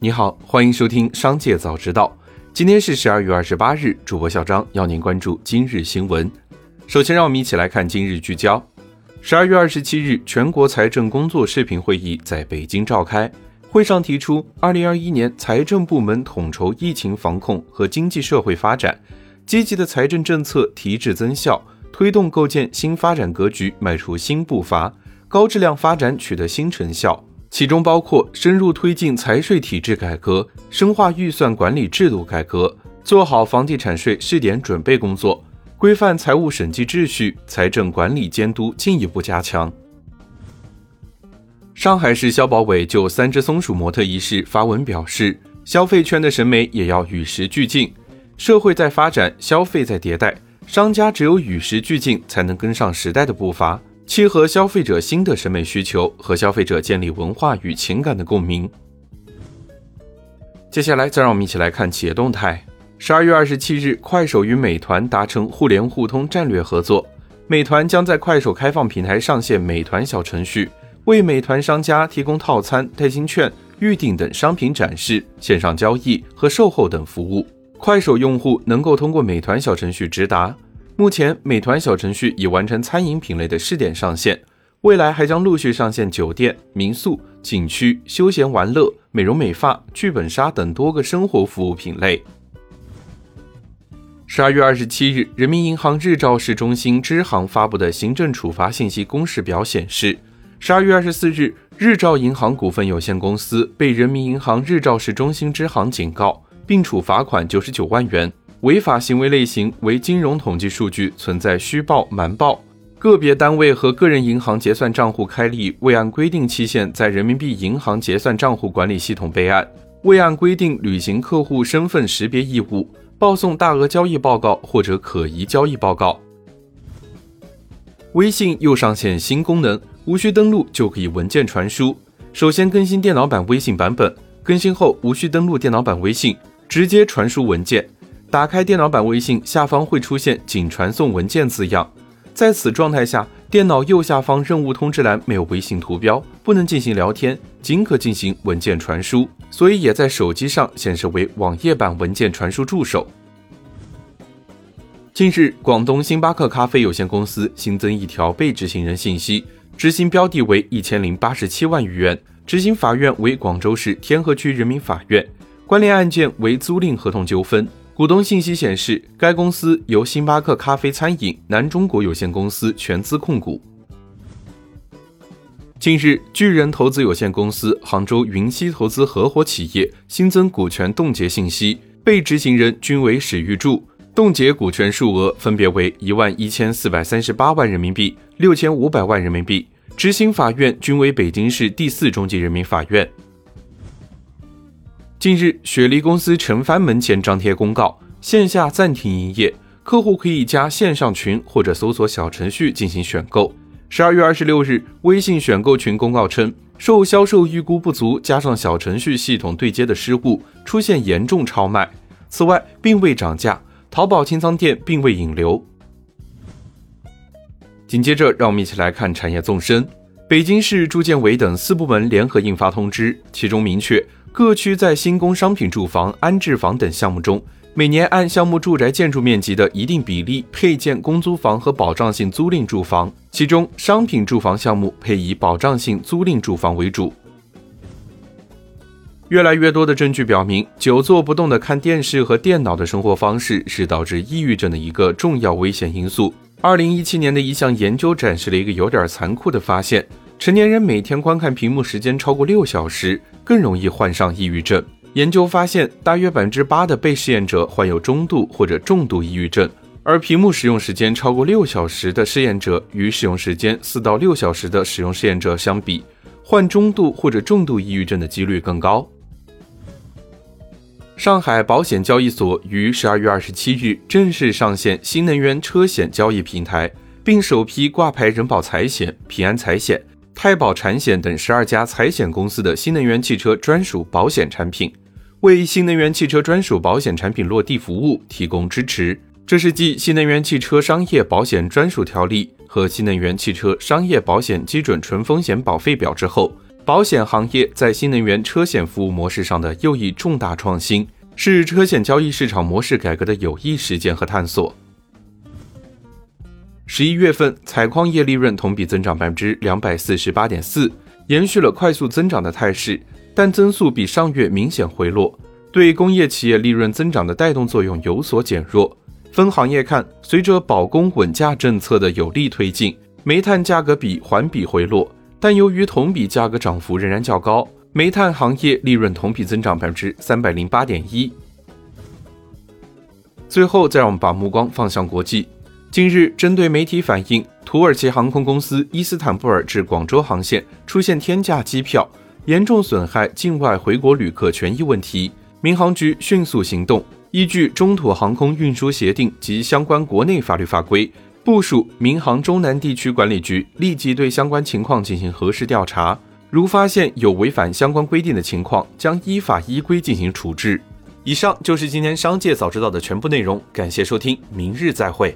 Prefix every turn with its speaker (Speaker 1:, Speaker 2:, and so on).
Speaker 1: 你好，欢迎收听《商界早知道》。今天是十二月二十八日，主播小张要您关注今日新闻。首先，让我们一起来看今日聚焦。十二月二十七日，全国财政工作视频会议在北京召开，会上提出，二零二一年财政部门统筹疫情防控和经济社会发展，积极的财政政策提质增效，推动构建新发展格局迈出新步伐，高质量发展取得新成效。其中包括深入推进财税体制改革，深化预算管理制度改革，做好房地产税试点准备工作，规范财务审计秩序，财政管理监督进一步加强。上海市消保委就三只松鼠模特一事发文表示，消费圈的审美也要与时俱进，社会在发展，消费在迭代，商家只有与时俱进，才能跟上时代的步伐。契合消费者新的审美需求，和消费者建立文化与情感的共鸣。接下来，再让我们一起来看企业动态。十二月二十七日，快手与美团达成互联互通战略合作，美团将在快手开放平台上线美团小程序，为美团商家提供套餐、代金券、预订等商品展示、线上交易和售后等服务。快手用户能够通过美团小程序直达。目前，美团小程序已完成餐饮品类的试点上线，未来还将陆续上线酒店、民宿、景区、休闲玩乐、美容美发、剧本杀等多个生活服务品类。十二月二十七日，人民银行日照市中心支行发布的行政处罚信息公示表显示，十二月二十四日，日照银行股份有限公司被人民银行日照市中心支行警告，并处罚款九十九万元。违法行为类型为金融统计数据存在虚报、瞒报，个别单位和个人银行结算账户开立未按规定期限在人民币银行结算账户管理系统备案，未按规定履行客户身份识别义务，报送大额交易报告或者可疑交易报告。微信又上线新功能，无需登录就可以文件传输。首先更新电脑版微信版本，更新后无需登录电脑版微信，直接传输文件。打开电脑版微信，下方会出现“仅传送文件”字样。在此状态下，电脑右下方任务通知栏没有微信图标，不能进行聊天，仅可进行文件传输，所以也在手机上显示为网页版文件传输助手。近日，广东星巴克咖啡有限公司新增一条被执行人信息，执行标的为一千零八十七万余元，执行法院为广州市天河区人民法院，关联案件为租赁合同纠纷。股东信息显示，该公司由星巴克咖啡餐饮南中国有限公司全资控股。近日，巨人投资有限公司杭州云溪投资合伙企业新增股权冻结信息，被执行人均为史玉柱，冻结股权数额分别为一万一千四百三十八万人民币、六千五百万人民币，执行法院均为北京市第四中级人民法院。近日，雪梨公司陈帆门前张贴公告，线下暂停营业，客户可以加线上群或者搜索小程序进行选购。十二月二十六日，微信选购群公告称，受销售预估不足加上小程序系统对接的失误，出现严重超卖。此外，并未涨价，淘宝清仓店并未引流。紧接着，让我们一起来看产业纵深。北京市住建委等四部门联合印发通知，其中明确。各区在新工商品住房、安置房等项目中，每年按项目住宅建筑面积的一定比例配建公租房和保障性租赁住房，其中商品住房项目配以保障性租赁住房为主。越来越多的证据表明，久坐不动的看电视和电脑的生活方式是导致抑郁症的一个重要危险因素。二零一七年的一项研究展示了一个有点残酷的发现。成年人每天观看屏幕时间超过六小时，更容易患上抑郁症。研究发现，大约百分之八的被试验者患有中度或者重度抑郁症，而屏幕使用时间超过六小时的试验者，与使用时间四到六小时的使用试验者相比，患中度或者重度抑郁症的几率更高。上海保险交易所于十二月二十七日正式上线新能源车险交易平台，并首批挂牌人保财险、平安财险。太保产险等十二家财险公司的新能源汽车专属保险产品，为新能源汽车专属保险产品落地服务提供支持。这是继《新能源汽车商业保险专属条例》和《新能源汽车商业保险基准纯风险保费表》之后，保险行业在新能源车险服务模式上的又一重大创新，是车险交易市场模式改革的有益实践和探索。十一月份，采矿业利润同比增长百分之两百四十八点四，延续了快速增长的态势，但增速比上月明显回落，对工业企业利润增长的带动作用有所减弱。分行业看，随着保供稳价政策的有力推进，煤炭价格比环比回落，但由于同比价格涨幅仍然较高，煤炭行业利润同比增长百分之三百零八点一。最后，再让我们把目光放向国际。近日，针对媒体反映土耳其航空公司伊斯坦布尔至广州航线出现天价机票，严重损害境外回国旅客权益问题，民航局迅速行动，依据中土航空运输协定及相关国内法律法规，部署民航中南地区管理局立即对相关情况进行核实调查，如发现有违反相关规定的情况，将依法依规进行处置。以上就是今天商界早知道的全部内容，感谢收听，明日再会。